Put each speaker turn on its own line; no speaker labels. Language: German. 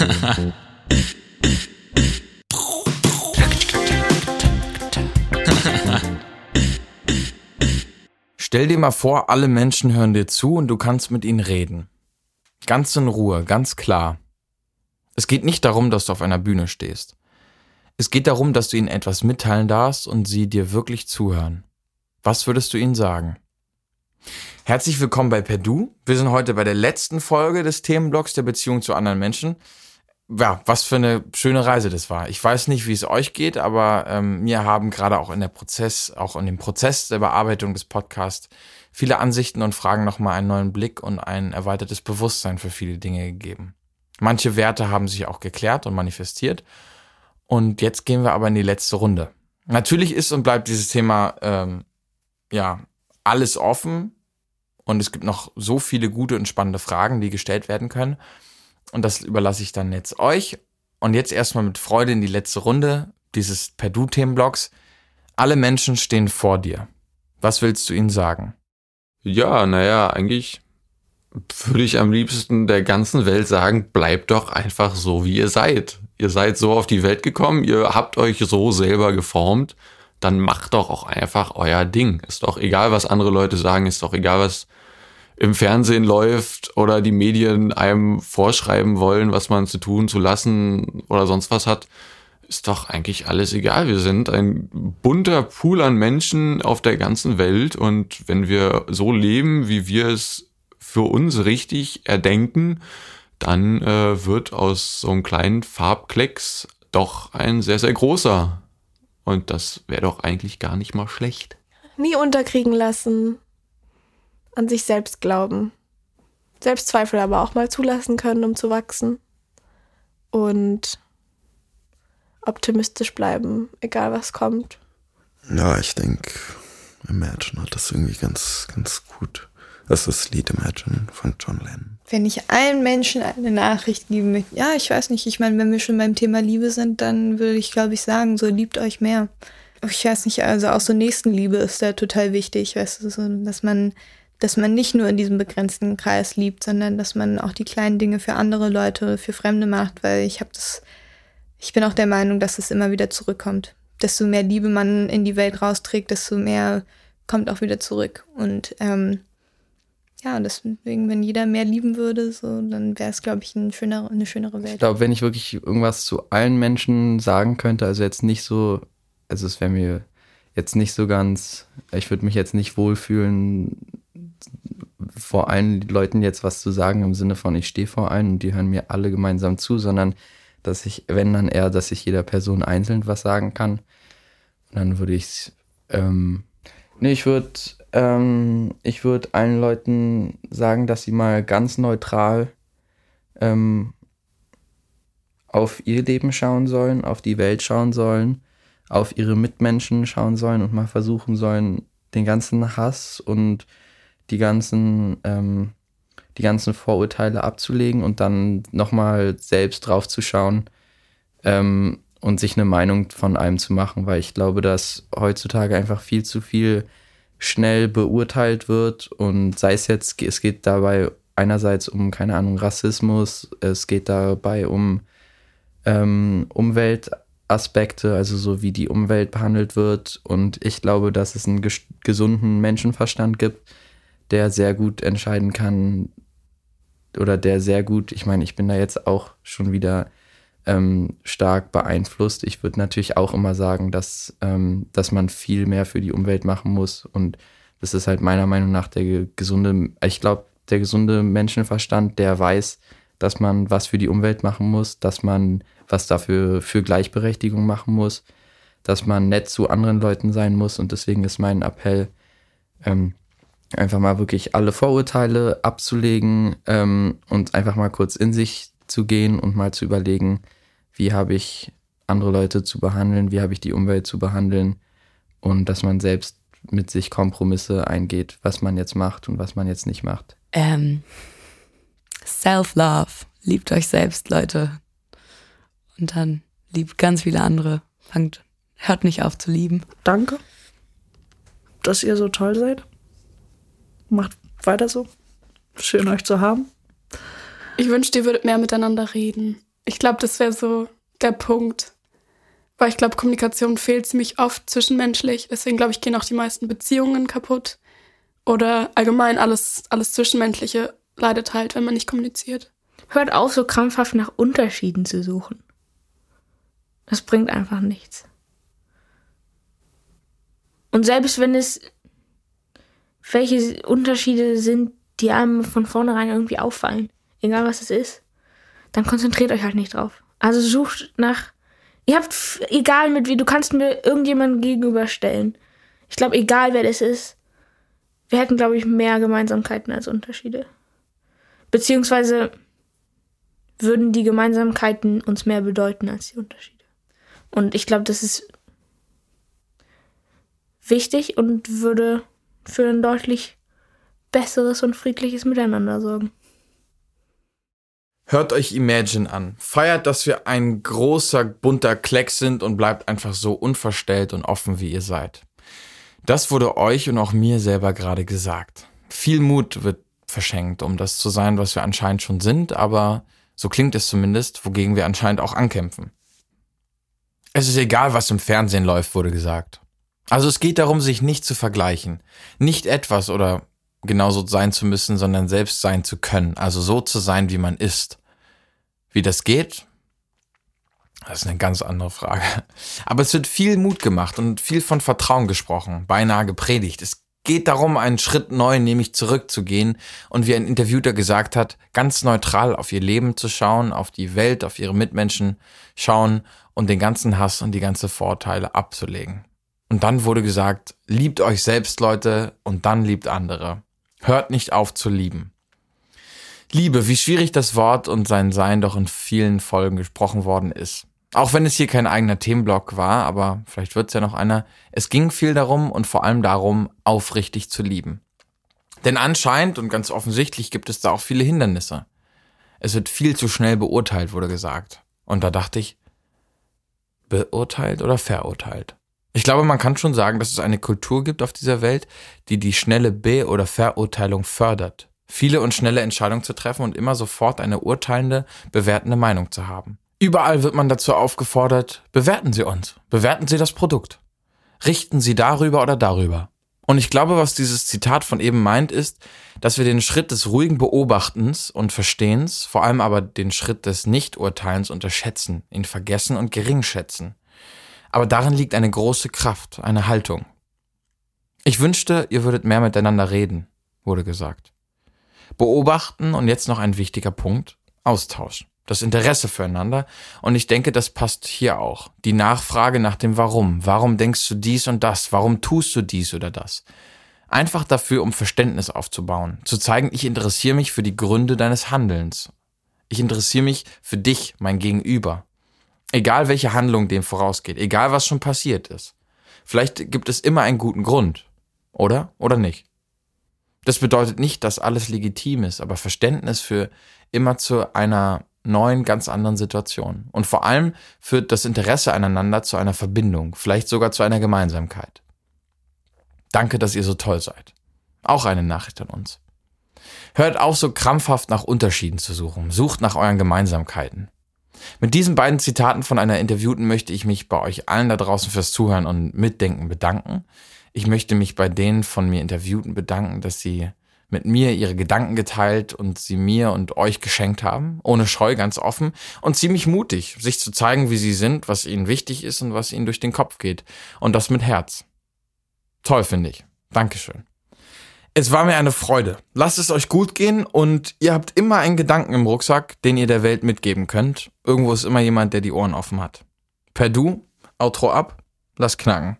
Stell dir mal vor, alle Menschen hören dir zu und du kannst mit ihnen reden. Ganz in Ruhe, ganz klar. Es geht nicht darum, dass du auf einer Bühne stehst. Es geht darum, dass du ihnen etwas mitteilen darfst und sie dir wirklich zuhören. Was würdest du ihnen sagen? Herzlich willkommen bei Perdu. Wir sind heute bei der letzten Folge des Themenblocks der Beziehung zu anderen Menschen ja, was für eine schöne Reise das war. Ich weiß nicht, wie es euch geht, aber ähm, mir haben gerade auch in der Prozess, auch in dem Prozess der Bearbeitung des Podcasts viele Ansichten und Fragen nochmal einen neuen Blick und ein erweitertes Bewusstsein für viele Dinge gegeben. Manche Werte haben sich auch geklärt und manifestiert. Und jetzt gehen wir aber in die letzte Runde. Natürlich ist und bleibt dieses Thema ähm, ja alles offen und es gibt noch so viele gute und spannende Fragen, die gestellt werden können. Und das überlasse ich dann jetzt euch. Und jetzt erstmal mit Freude in die letzte Runde dieses Perdu-Themenblocks. Alle Menschen stehen vor dir. Was willst du ihnen sagen?
Ja, naja, eigentlich würde ich am liebsten der ganzen Welt sagen, bleibt doch einfach so, wie ihr seid. Ihr seid so auf die Welt gekommen, ihr habt euch so selber geformt, dann macht doch auch einfach euer Ding. Ist doch egal, was andere Leute sagen, ist doch egal, was im Fernsehen läuft oder die Medien einem vorschreiben wollen, was man zu tun, zu lassen oder sonst was hat, ist doch eigentlich alles egal. Wir sind ein bunter Pool an Menschen auf der ganzen Welt und wenn wir so leben, wie wir es für uns richtig erdenken, dann äh, wird aus so einem kleinen Farbklecks doch ein sehr, sehr großer. Und das wäre doch eigentlich gar nicht mal schlecht.
Nie unterkriegen lassen an sich selbst glauben. Selbstzweifel aber auch mal zulassen können, um zu wachsen. Und optimistisch bleiben, egal was kommt.
Ja, ich denke, Imagine hat das irgendwie ganz, ganz gut. Das ist das Lied Imagine von John Lennon.
Wenn ich allen Menschen eine Nachricht geben möchte, ja, ich weiß nicht, ich meine, wenn wir schon beim Thema Liebe sind, dann würde ich, glaube ich, sagen, so liebt euch mehr. Ich weiß nicht, also auch so Nächstenliebe ist da total wichtig, weißt du, so, dass man dass man nicht nur in diesem begrenzten Kreis liebt, sondern dass man auch die kleinen Dinge für andere Leute, für Fremde macht, weil ich habe das, ich bin auch der Meinung, dass es immer wieder zurückkommt. Desto mehr Liebe man in die Welt rausträgt, desto mehr kommt auch wieder zurück. Und ähm, ja, deswegen, wenn jeder mehr lieben würde, so, dann wäre es, glaube ich, ein schöner, eine schönere Welt.
Ich glaube, wenn ich wirklich irgendwas zu allen Menschen sagen könnte, also jetzt nicht so, also es wäre mir jetzt nicht so ganz, ich würde mich jetzt nicht wohlfühlen, vor allen Leuten jetzt was zu sagen im Sinne von, ich stehe vor allen und die hören mir alle gemeinsam zu, sondern dass ich, wenn dann eher, dass ich jeder Person einzeln was sagen kann. Und dann würde ich ähm, nee, ich würde ähm, ich würde allen Leuten sagen, dass sie mal ganz neutral ähm, auf ihr Leben schauen sollen, auf die Welt schauen sollen, auf ihre Mitmenschen schauen sollen und mal versuchen sollen, den ganzen Hass und die ganzen, ähm, die ganzen Vorurteile abzulegen und dann nochmal selbst drauf zu schauen ähm, und sich eine Meinung von einem zu machen, weil ich glaube, dass heutzutage einfach viel zu viel schnell beurteilt wird. Und sei es jetzt, es geht dabei einerseits um, keine Ahnung, Rassismus, es geht dabei um ähm, Umweltaspekte, also so wie die Umwelt behandelt wird. Und ich glaube, dass es einen gesunden Menschenverstand gibt, der sehr gut entscheiden kann oder der sehr gut, ich meine, ich bin da jetzt auch schon wieder ähm, stark beeinflusst. Ich würde natürlich auch immer sagen, dass, ähm, dass man viel mehr für die Umwelt machen muss und das ist halt meiner Meinung nach der gesunde, ich glaube, der gesunde Menschenverstand, der weiß, dass man was für die Umwelt machen muss, dass man was dafür für Gleichberechtigung machen muss, dass man nett zu anderen Leuten sein muss und deswegen ist mein Appell, ähm, einfach mal wirklich alle Vorurteile abzulegen ähm, und einfach mal kurz in sich zu gehen und mal zu überlegen, wie habe ich andere Leute zu behandeln, wie habe ich die Umwelt zu behandeln und dass man selbst mit sich Kompromisse eingeht, was man jetzt macht und was man jetzt nicht macht.
Ähm, Self-Love. Liebt euch selbst, Leute. Und dann liebt ganz viele andere. Fangt, hört nicht auf zu lieben.
Danke, dass ihr so toll seid. Macht weiter so. Schön euch zu haben.
Ich wünschte, ihr würdet mehr miteinander reden.
Ich glaube, das wäre so der Punkt. Weil ich glaube, Kommunikation fehlt ziemlich oft zwischenmenschlich. Deswegen glaube ich, gehen auch die meisten Beziehungen kaputt. Oder allgemein alles, alles Zwischenmenschliche leidet halt, wenn man nicht kommuniziert.
Hört auf, so krampfhaft nach Unterschieden zu suchen. Das bringt einfach nichts. Und selbst wenn es welche Unterschiede sind, die einem von vornherein irgendwie auffallen, egal was es ist, dann konzentriert euch halt nicht drauf. Also sucht nach. Ihr habt, egal mit wie, du kannst mir irgendjemanden gegenüberstellen. Ich glaube, egal wer das ist, wir hätten, glaube ich, mehr Gemeinsamkeiten als Unterschiede. Beziehungsweise würden die Gemeinsamkeiten uns mehr bedeuten als die Unterschiede. Und ich glaube, das ist wichtig und würde für ein deutlich besseres und friedliches Miteinander sorgen.
Hört euch Imagine an. Feiert, dass wir ein großer, bunter Klecks sind und bleibt einfach so unverstellt und offen, wie ihr seid. Das wurde euch und auch mir selber gerade gesagt. Viel Mut wird verschenkt, um das zu sein, was wir anscheinend schon sind, aber so klingt es zumindest, wogegen wir anscheinend auch ankämpfen. Es ist egal, was im Fernsehen läuft, wurde gesagt. Also es geht darum, sich nicht zu vergleichen. Nicht etwas oder genauso sein zu müssen, sondern selbst sein zu können. Also so zu sein, wie man ist. Wie das geht, das ist eine ganz andere Frage. Aber es wird viel Mut gemacht und viel von Vertrauen gesprochen, beinahe gepredigt. Es geht darum, einen Schritt neu, nämlich zurückzugehen und wie ein Interviewter gesagt hat, ganz neutral auf ihr Leben zu schauen, auf die Welt, auf ihre Mitmenschen schauen und den ganzen Hass und die ganze Vorteile abzulegen. Und dann wurde gesagt, liebt euch selbst, Leute, und dann liebt andere. Hört nicht auf zu lieben. Liebe, wie schwierig das Wort und sein Sein doch in vielen Folgen gesprochen worden ist. Auch wenn es hier kein eigener Themenblock war, aber vielleicht wird es ja noch einer. Es ging viel darum und vor allem darum, aufrichtig zu lieben. Denn anscheinend und ganz offensichtlich gibt es da auch viele Hindernisse. Es wird viel zu schnell beurteilt, wurde gesagt. Und da dachte ich, beurteilt oder verurteilt? Ich glaube, man kann schon sagen, dass es eine Kultur gibt auf dieser Welt, die die schnelle Be- oder Verurteilung fördert. Viele und schnelle Entscheidungen zu treffen und immer sofort eine urteilende, bewertende Meinung zu haben. Überall wird man dazu aufgefordert, bewerten Sie uns, bewerten Sie das Produkt. Richten Sie darüber oder darüber. Und ich glaube, was dieses Zitat von eben meint, ist, dass wir den Schritt des ruhigen Beobachtens und Verstehens, vor allem aber den Schritt des Nichturteilens unterschätzen, ihn vergessen und gering schätzen. Aber darin liegt eine große Kraft, eine Haltung. Ich wünschte, ihr würdet mehr miteinander reden, wurde gesagt. Beobachten und jetzt noch ein wichtiger Punkt, Austausch, das Interesse füreinander und ich denke, das passt hier auch. Die Nachfrage nach dem Warum. Warum denkst du dies und das? Warum tust du dies oder das? Einfach dafür, um Verständnis aufzubauen, zu zeigen, ich interessiere mich für die Gründe deines Handelns. Ich interessiere mich für dich, mein Gegenüber. Egal welche Handlung dem vorausgeht, egal was schon passiert ist. Vielleicht gibt es immer einen guten Grund. Oder? Oder nicht? Das bedeutet nicht, dass alles legitim ist, aber Verständnis für immer zu einer neuen, ganz anderen Situation. Und vor allem führt das Interesse aneinander zu einer Verbindung, vielleicht sogar zu einer Gemeinsamkeit. Danke, dass ihr so toll seid. Auch eine Nachricht an uns. Hört auf, so krampfhaft nach Unterschieden zu suchen. Sucht nach euren Gemeinsamkeiten. Mit diesen beiden Zitaten von einer Interviewten möchte ich mich bei euch allen da draußen fürs Zuhören und Mitdenken bedanken. Ich möchte mich bei denen von mir Interviewten bedanken, dass sie mit mir ihre Gedanken geteilt und sie mir und euch geschenkt haben, ohne Scheu, ganz offen und ziemlich mutig, sich zu zeigen, wie sie sind, was ihnen wichtig ist und was ihnen durch den Kopf geht. Und das mit Herz. Toll, finde ich. Dankeschön. Es war mir eine Freude. Lasst es euch gut gehen und ihr habt immer einen Gedanken im Rucksack, den ihr der Welt mitgeben könnt. Irgendwo ist immer jemand, der die Ohren offen hat. Per Du, Outro ab, lass knacken.